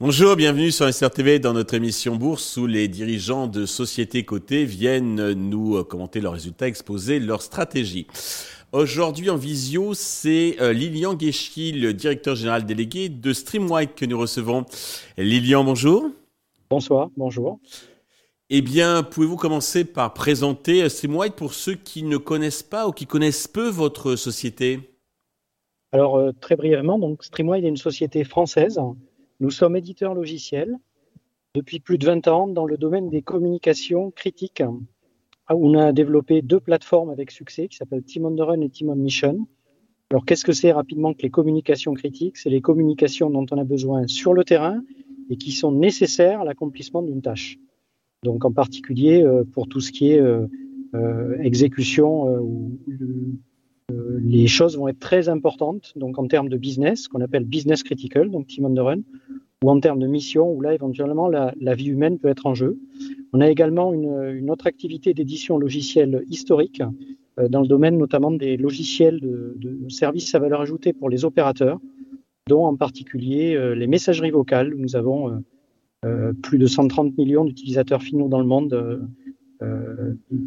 Bonjour, bienvenue sur SRTV dans notre émission Bourse où les dirigeants de sociétés cotées viennent nous euh, commenter leurs résultats, exposer leur stratégie. Aujourd'hui en visio, c'est euh, Lilian Guéchi, le directeur général délégué de Streamwide que nous recevons. Lilian, bonjour. Bonsoir, bonjour. Eh bien, pouvez-vous commencer par présenter euh, Streamwide pour ceux qui ne connaissent pas ou qui connaissent peu votre société? Alors, très brièvement, donc Streamwide est une société française nous sommes éditeurs logiciels depuis plus de 20 ans dans le domaine des communications critiques. Où on a développé deux plateformes avec succès qui s'appellent Team on the Run et Team on Mission. Alors, qu'est-ce que c'est rapidement que les communications critiques? C'est les communications dont on a besoin sur le terrain et qui sont nécessaires à l'accomplissement d'une tâche. Donc, en particulier euh, pour tout ce qui est euh, euh, exécution, où les choses vont être très importantes. Donc, en termes de business, qu'on appelle business critical, donc Team on the Run, ou en termes de mission, où là, éventuellement, la, vie humaine peut être en jeu. On a également une, autre activité d'édition logicielle historique dans le domaine notamment des logiciels de, services à valeur ajoutée pour les opérateurs, dont en particulier les messageries vocales. Nous avons plus de 130 millions d'utilisateurs finaux dans le monde.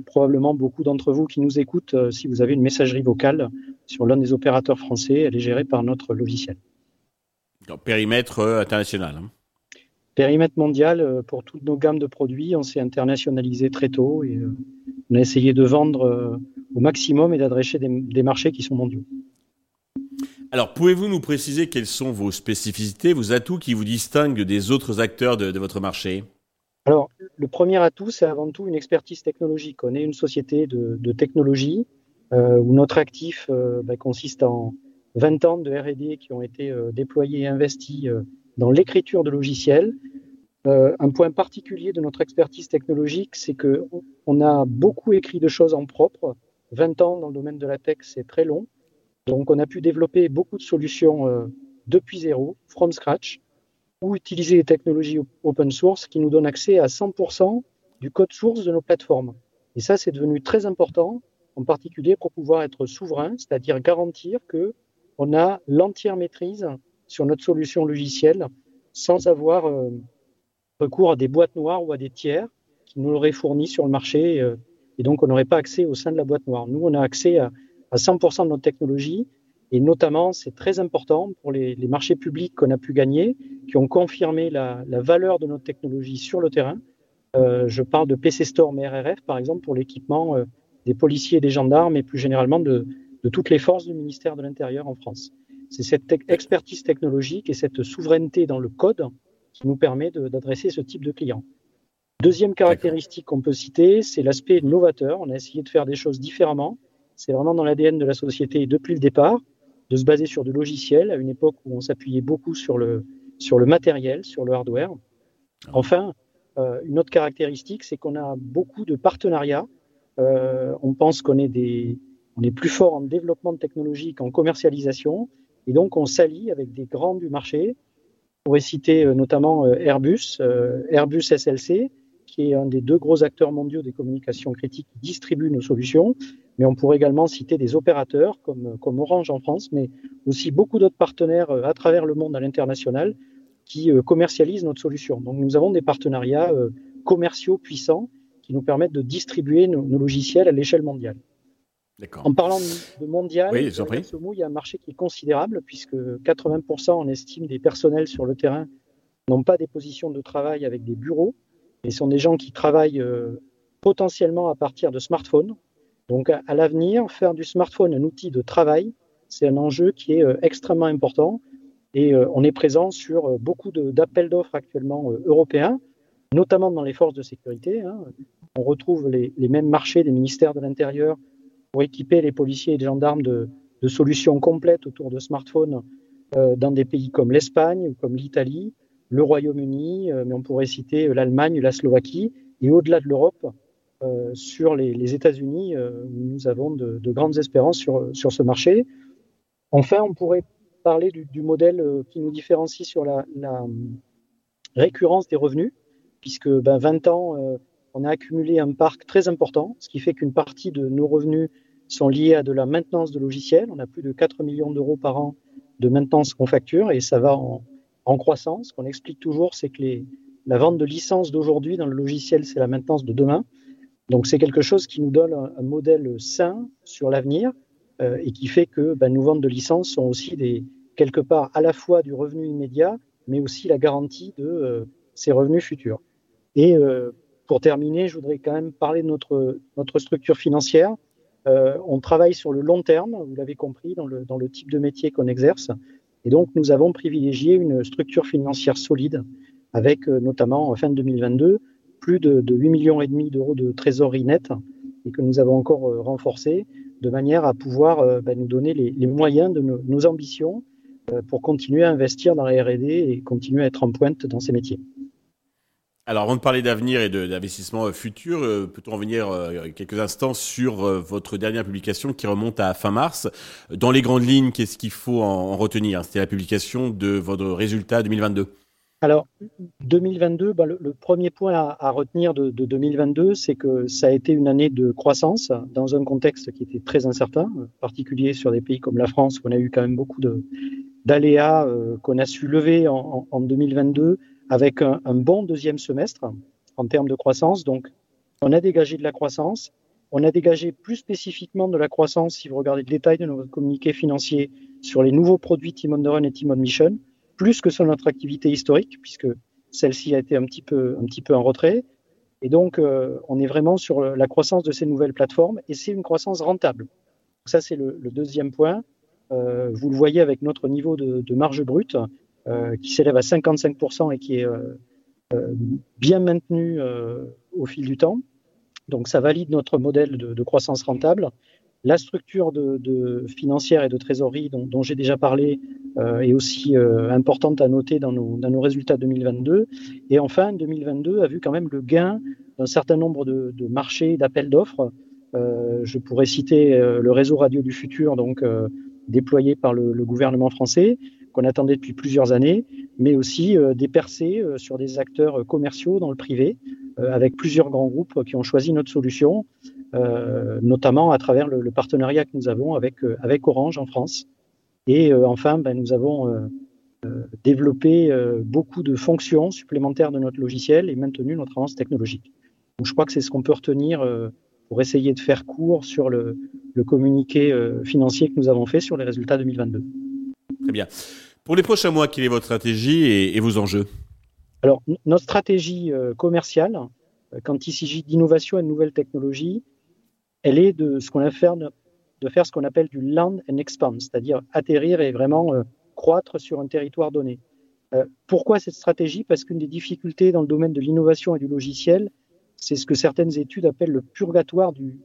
probablement beaucoup d'entre vous qui nous écoutent, si vous avez une messagerie vocale sur l'un des opérateurs français, elle est gérée par notre logiciel périmètre euh, international. Hein. Périmètre mondial euh, pour toutes nos gammes de produits. On s'est internationalisé très tôt et euh, on a essayé de vendre au maximum et d'adresser des, marchés qui sont mondiaux. Alors, pouvez-vous nous préciser quelles sont vos spécificités, vos atouts qui vous distinguent des autres acteurs de, votre marché? Alors, le premier atout, c'est avant tout une expertise technologique. On est une société de, technologie où notre actif bah, consiste en, 20 ans de R&D qui ont été euh, déployés et investis euh, dans l'écriture de logiciels. Euh, un point particulier de notre expertise technologique, c'est que on a beaucoup écrit de choses en propre. 20 ans dans le domaine de la tech, c'est très long. Donc, on a pu développer beaucoup de solutions depuis zéro, from scratch, ou utiliser les technologies open source qui nous donnent accès à 100% du code source de nos plateformes. Et ça, c'est devenu très important, en particulier pour pouvoir être souverain, c'est-à-dire garantir que on a l'entière maîtrise sur notre solution logicielle sans avoir euh, recours à des boîtes noires ou à des tiers qui nous l'auraient fourni sur le marché. Euh, et donc, on n'aurait pas accès au sein de la boîte noire. Nous, on a accès à, 100% de notre technologie. Et notamment, c'est très important pour les, marchés publics qu'on a pu gagner, qui ont confirmé la, valeur de notre technologie sur le terrain. Euh, je parle de PC Storm et RRF, par exemple, pour l'équipement des policiers et des gendarmes, et plus généralement de, de toutes les forces du ministère de l'Intérieur en France. C'est cette expertise technologique et cette souveraineté dans le code qui nous permet d'adresser ce type de clients. Deuxième caractéristique qu'on peut citer, c'est l'aspect novateur. On a essayé de faire des choses différemment. C'est vraiment dans l'ADN de la société depuis le départ, de se baser sur du logiciel à une époque où on s'appuyait beaucoup sur le, sur le matériel, sur le hardware. Ah enfin, euh, une autre caractéristique, c'est qu'on a beaucoup de partenariats. Euh, on pense qu'on est des, on est plus fort en développement de technologie qu'en commercialisation. Et donc, on s'allie avec des grands du marché. On pourrait citer euh, notamment Airbus, Airbus SLC, qui est un des deux gros acteurs mondiaux des communications critiques qui distribue nos solutions. Mais on pourrait également citer des opérateurs comme, comme Orange en France, mais aussi beaucoup d'autres partenaires à travers le monde à l'international qui commercialisent notre solution. Donc, nous avons des partenariats commerciaux puissants qui nous permettent de distribuer nos logiciels à l'échelle mondiale. En parlant de mondial, oui, il y a un marché qui est considérable puisque 80% on estime des personnels sur le terrain n'ont pas des positions de travail avec des bureaux et sont des gens qui travaillent euh, potentiellement à partir de smartphones. Donc à, l'avenir, faire du smartphone un outil de travail, c'est un enjeu qui est euh, extrêmement important et euh, on est présent sur beaucoup d'appels d'offres actuellement européens, notamment dans les forces de sécurité. Hein. On retrouve les, mêmes marchés des ministères de l'Intérieur pour équiper les policiers et les gendarmes de, solutions complètes autour de smartphones euh, dans des pays comme l'Espagne ou comme l'Italie, le Royaume-Uni, euh, mais on pourrait citer euh, l'Allemagne, la Slovaquie, et au-delà de l'Europe, sur les, États-Unis, où nous avons de, grandes espérances sur, ce marché. Enfin, on pourrait parler du, modèle qui nous différencie sur la, récurrence des revenus, puisque ben, 20 ans on a accumulé un parc très important, ce qui fait qu'une partie de nos revenus sont liés à de la maintenance de logiciels. On a plus de 4 millions d'euros par an de maintenance qu'on facture et ça va en, croissance. Ce qu'on explique toujours, c'est que les, la vente de licences d'aujourd'hui dans le logiciel, c'est la maintenance de demain. Donc c'est quelque chose qui nous donne un, modèle sain sur l'avenir euh, et qui fait que ben, nos ventes de licences sont aussi des, quelque part à la fois du revenu immédiat, mais aussi la garantie de euh, ces revenus futurs. Et euh, pour terminer, je voudrais quand même parler de notre, notre structure financière. Euh, on travaille sur le long terme, vous l'avez compris, dans le, dans le type de métier qu'on exerce. Et donc, nous avons privilégié une structure financière solide, avec notamment en fin de 2022 plus de, de 8 millions et demi d'euros de trésorerie nette et que nous avons encore renforcé de manière à pouvoir ben, nous donner les, moyens de nos, nos ambitions euh, pour continuer à investir dans la R&D et continuer à être en pointe dans ces métiers. Alors, avant de parler d'avenir et d'investissement futur, euh, peut-on revenir euh, quelques instants sur votre dernière publication qui remonte à fin mars? Dans les grandes lignes, qu'est-ce qu'il faut en, retenir? C'était la publication de votre résultat 2022. Alors, 2022, bah, le, premier point à, retenir de, de 2022, c'est que ça a été une année de croissance dans un contexte qui était très incertain, en particulier sur des pays comme la France, où on a eu quand même beaucoup d'aléas euh, qu'on a su lever en, en 2022 avec un, bon deuxième semestre en termes de croissance. Donc, on a dégagé de la croissance. On a dégagé plus spécifiquement de la croissance, si vous regardez le détail de notre communiqué financier, sur les nouveaux produits Timon Run et Timon Mission, plus que sur notre activité historique, puisque celle-ci a été un petit peu, un petit peu en retrait. Et donc, euh, on est vraiment sur la croissance de ces nouvelles plateformes et c'est une croissance rentable. Donc ça, c'est le, deuxième point. Euh, vous le voyez avec notre niveau de, marge brute euh, qui s'élève à 55% et qui est bien maintenu au fil du temps. Donc ça valide notre modèle de, croissance rentable. La structure de, financière et de trésorerie dont, j'ai déjà parlé est aussi importante à noter dans nos, dans nos, résultats 2022. Et enfin, 2022 a vu quand même le gain d'un certain nombre de, marchés, d'appels d'offres. je pourrais citer le réseau radio du futur, donc déployés par le, le gouvernement français, qu'on attendait depuis plusieurs années, mais aussi euh, des percées euh, sur des acteurs euh, commerciaux dans le privé, avec plusieurs grands groupes qui ont choisi notre solution, notamment à travers le, le, partenariat que nous avons avec, avec Orange en France. Et enfin, ben, nous avons développé beaucoup de fonctions supplémentaires de notre logiciel et maintenu notre avance technologique. Donc, je crois que c'est ce qu'on peut retenir pour essayer de faire court sur le, communiqué euh, financier que nous avons fait sur les résultats 2022. Très bien. Pour les prochains mois, quelle est votre stratégie et, vos enjeux? Alors, notre stratégie euh, commerciale, euh, quand il s'agit d'innovation et de nouvelles technologies, elle est de ce qu'on a fait, de faire ce qu'on appelle du land and expand, c'est-à-dire atterrir et vraiment croître sur un territoire donné. pourquoi cette stratégie? Parce qu'une des difficultés dans le domaine de l'innovation et du logiciel, c'est ce que certaines études appellent le purgatoire du,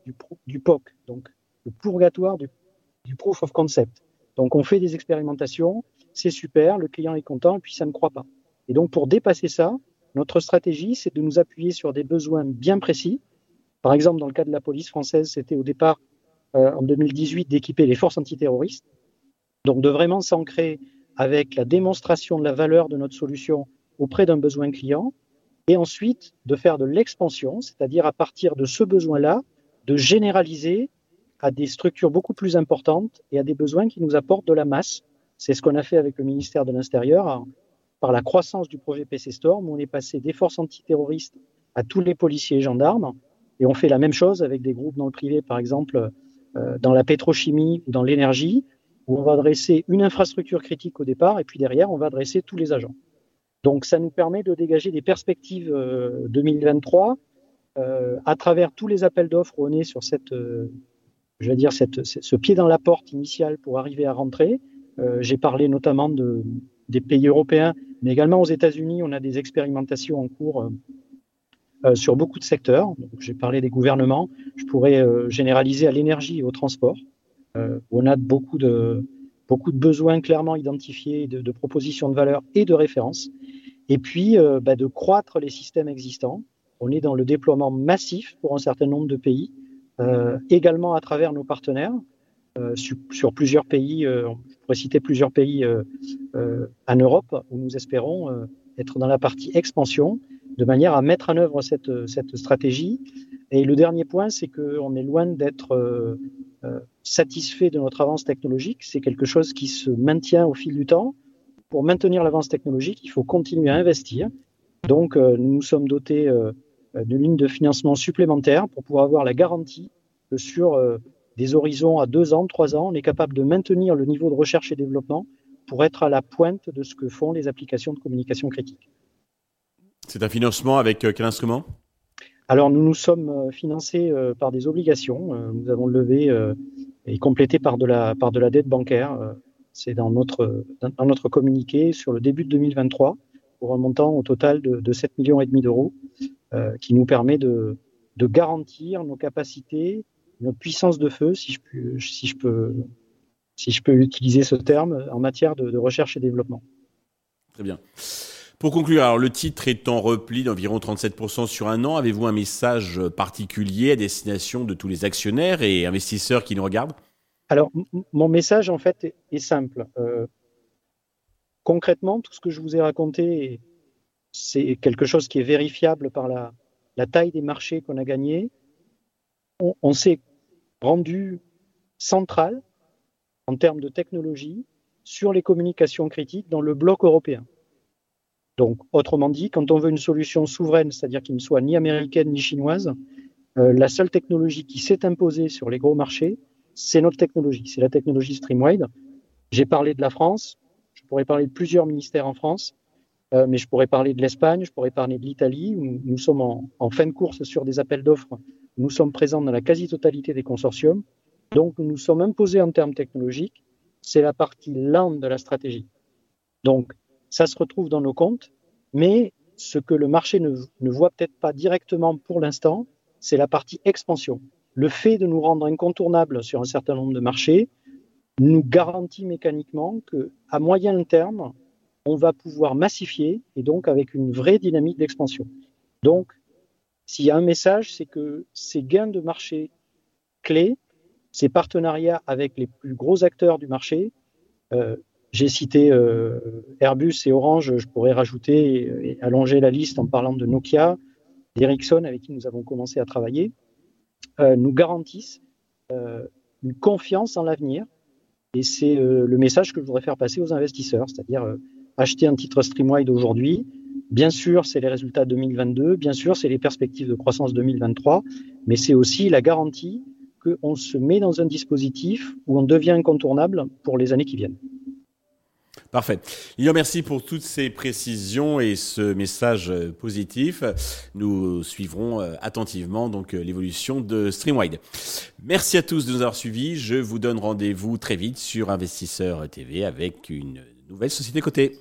POC, donc le purgatoire du, proof of concept. Donc on fait des expérimentations, c'est super, le client est content, puis ça ne croit pas. Et donc pour dépasser ça, notre stratégie, c'est de nous appuyer sur des besoins bien précis. Par exemple, dans le cas de la police française, c'était au départ euh, en 2018 d'équiper les forces antiterroristes. Donc de vraiment s'ancrer avec la démonstration de la valeur de notre solution auprès d'un besoin client et ensuite de faire de l'expansion, c'est-à-dire à partir de ce besoin-là, de généraliser à des structures beaucoup plus importantes et à des besoins qui nous apportent de la masse. C'est ce qu'on a fait avec le ministère de l'Intérieur par la croissance du projet PC Storm, où on est passé des forces antiterroristes à tous les policiers et gendarmes. Et on fait la même chose avec des groupes dans le privé, par exemple euh, dans la pétrochimie dans l'énergie, où on va adresser une infrastructure critique au départ, et puis derrière, on va adresser tous les agents. Donc ça nous permet de dégager des perspectives 2023 euh, euh, à travers tous les appels d'offres où on est sur ce pied dans la porte initial pour arriver à rentrer. J'ai parlé notamment de, des pays européens, mais également aux États-Unis, on a des expérimentations en cours sur beaucoup de secteurs. J'ai parlé des gouvernements. Je pourrais généraliser à l'énergie et au transport. on a beaucoup de, beaucoup de besoins clairement identifiés, de, de propositions de valeur et de références. Et puis, euh, bah, de croître les systèmes existants. On est dans le déploiement massif pour un certain nombre de pays, euh, également à travers nos partenaires, euh, sur, sur, plusieurs pays, euh, je pourrais citer plusieurs pays euh, en Europe, où nous espérons être dans la partie expansion de manière à mettre en œuvre cette, stratégie. Et le dernier point, c'est qu'on est loin d'être euh, euh, satisfait de notre avance technologique. C'est quelque chose qui se maintient au fil du temps. Pour maintenir l'avance technologique, il faut continuer à investir. Donc, euh, nous nous sommes dotés de lignes de financement supplémentaires pour pouvoir avoir la garantie que sur des horizons à deux ans, trois ans, on est capable de maintenir le niveau de recherche et développement pour être à la pointe de ce que font les applications de communication critique. C'est un financement avec quel instrument? Alors nous nous sommes euh, financés euh, par des obligations. Euh, nous avons levé et complété par de la, par de la dette bancaire. C'est dans notre, dans notre communiqué sur le début de 2023 pour un montant au total de, de 7 millions et demi d'euros qui nous permet de, de garantir nos capacités, notre puissance de feu, si je peux, si je peux, si je peux utiliser ce terme, en matière de, de recherche et développement. Très bien. Pour conclure, alors le titre est en repli d'environ 37% sur un an. Avez-vous un message particulier à destination de tous les actionnaires et investisseurs qui nous regardent? Alors, mon message, en fait, est, simple. Euh, concrètement, tout ce que je vous ai raconté, c'est quelque chose qui est vérifiable par la, taille des marchés qu'on a gagnés. on s'est rendu central en termes de technologie sur les communications critiques dans le bloc européen. Donc, autrement dit, quand on veut une solution souveraine, c'est-à-dire qui ne soit ni américaine ni chinoise, euh, la seule technologie qui s'est imposée sur les gros marchés, c'est notre technologie, c'est la technologie Streamwide. J'ai parlé de la France, je pourrais parler de plusieurs ministères en France, euh, mais je pourrais parler de l'Espagne, je pourrais parler de l'Italie, où nous sommes en, fin de course sur des appels d'offres. Nous sommes présents dans la quasi-totalité des consortiums. Donc, nous nous sommes imposés en termes technologiques. C'est la partie lente de la stratégie. Donc, ça se retrouve dans nos comptes, mais ce que le marché ne, voit peut-être pas directement pour l'instant, c'est la partie expansion. Le fait de nous rendre incontournables sur un certain nombre de marchés nous garantit mécaniquement que, à moyen terme, on va pouvoir massifier et donc avec une vraie dynamique d'expansion. Donc, s'il y a un message, c'est que ces gains de marché clés, ces partenariats avec les plus gros acteurs du marché, euh, j'ai cité euh, Airbus et Orange, je pourrais rajouter et, allonger la liste en parlant de Nokia, d'Ericsson avec qui nous avons commencé à travailler, euh, nous garantissent euh, une confiance en l'avenir. Et c'est le message que je voudrais faire passer aux investisseurs, c'est-à-dire acheter un titre Streamwide aujourd'hui. Bien sûr, c'est les résultats 2022, bien sûr, c'est les perspectives de croissance 2023, mais c'est aussi la garantie qu'on se met dans un dispositif où on devient incontournable pour les années qui viennent. Parfait. Lilian, merci pour toutes ces précisions et ce message euh, positif. Nous suivrons euh, attentivement donc euh, l'évolution de Streamwide. Merci à tous de nous avoir suivis. Je vous donne rendez-vous très vite sur Investisseur TV avec une nouvelle société cotée.